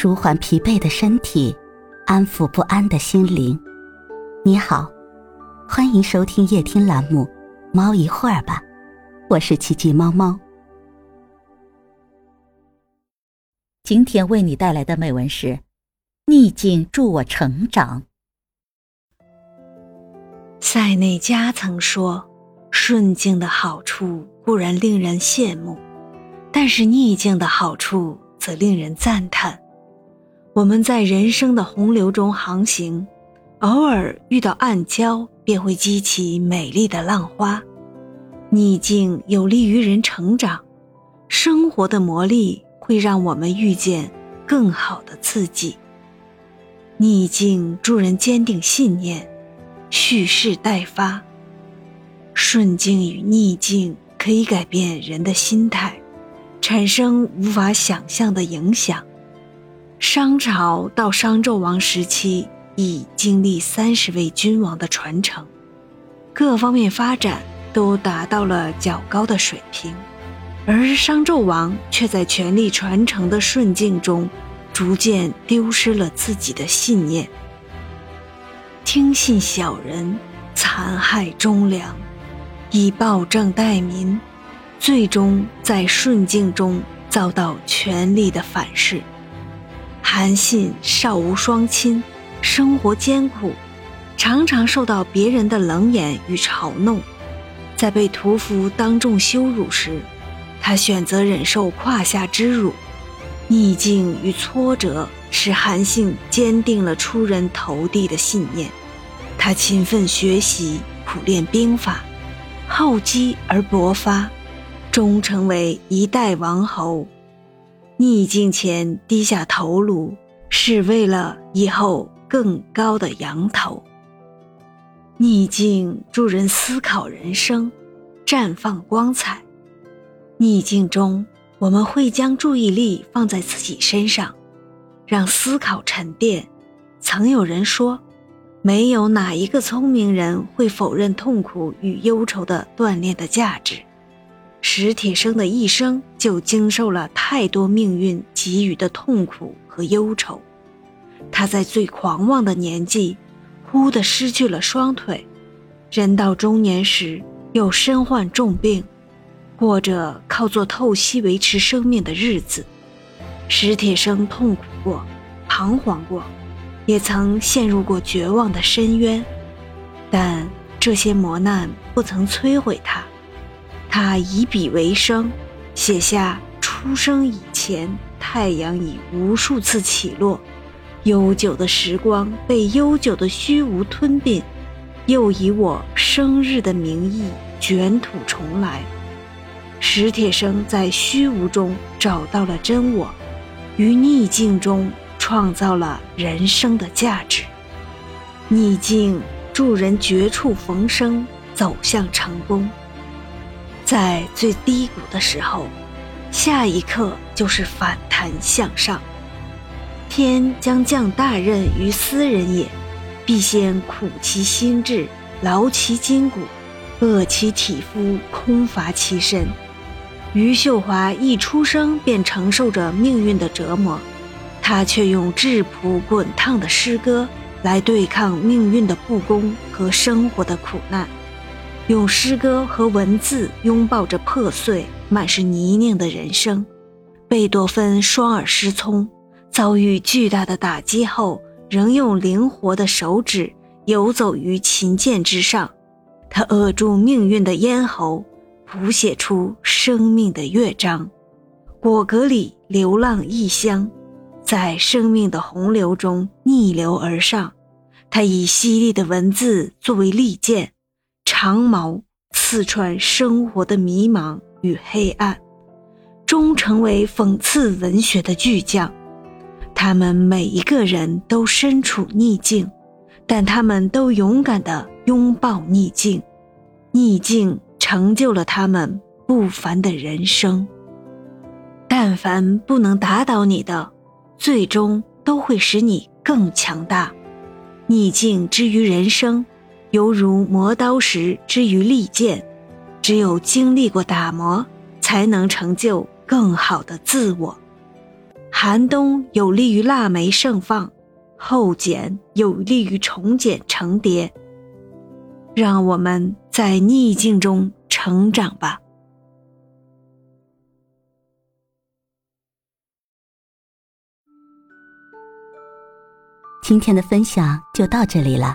舒缓疲惫的身体，安抚不安的心灵。你好，欢迎收听夜听栏目《猫一会儿吧》，我是奇迹猫猫。今天为你带来的美文是：逆境助我成长。塞内加曾说：“顺境的好处固然令人羡慕，但是逆境的好处则令人赞叹。”我们在人生的洪流中航行，偶尔遇到暗礁，便会激起美丽的浪花。逆境有利于人成长，生活的磨砺会让我们遇见更好的自己。逆境助人坚定信念，蓄势待发。顺境与逆境可以改变人的心态，产生无法想象的影响。商朝到商纣王时期，已经历三十位君王的传承，各方面发展都达到了较高的水平，而商纣王却在权力传承的顺境中，逐渐丢失了自己的信念，听信小人，残害忠良，以暴政待民，最终在顺境中遭到权力的反噬。韩信少无双亲，生活艰苦，常常受到别人的冷眼与嘲弄。在被屠夫当众羞辱时，他选择忍受胯下之辱。逆境与挫折使韩信坚定了出人头地的信念。他勤奋学习，苦练兵法，厚积而薄发，终成为一代王侯。逆境前低下头颅，是为了以后更高的扬头。逆境助人思考人生，绽放光彩。逆境中，我们会将注意力放在自己身上，让思考沉淀。曾有人说，没有哪一个聪明人会否认痛苦与忧愁的锻炼的价值。史铁生的一生就经受了太多命运给予的痛苦和忧愁，他在最狂妄的年纪，忽地失去了双腿，人到中年时又身患重病，过着靠做透析维持生命的日子。史铁生痛苦过，彷徨过，也曾陷入过绝望的深渊，但这些磨难不曾摧毁他。他以笔为生，写下“出生以前，太阳已无数次起落，悠久的时光被悠久的虚无吞并，又以我生日的名义卷土重来。”史铁生在虚无中找到了真我，于逆境中创造了人生的价值。逆境助人绝处逢生，走向成功。在最低谷的时候，下一刻就是反弹向上。天将降大任于斯人也，必先苦其心志，劳其筋骨，饿其体肤，空乏其身。余秀华一出生便承受着命运的折磨，她却用质朴滚烫的诗歌来对抗命运的不公和生活的苦难。用诗歌和文字拥抱着破碎、满是泥泞的人生。贝多芬双耳失聪，遭遇巨大的打击后，仍用灵活的手指游走于琴键之上。他扼住命运的咽喉，谱写出生命的乐章。果戈里流浪异乡，在生命的洪流中逆流而上。他以犀利的文字作为利剑。长矛刺穿生活的迷茫与黑暗，终成为讽刺文学的巨匠。他们每一个人都身处逆境，但他们都勇敢地拥抱逆境，逆境成就了他们不凡的人生。但凡不能打倒你的，最终都会使你更强大。逆境之于人生。犹如磨刀石之于利剑，只有经历过打磨，才能成就更好的自我。寒冬有利于腊梅盛放，厚茧有利于重茧成蝶。让我们在逆境中成长吧。今天的分享就到这里了，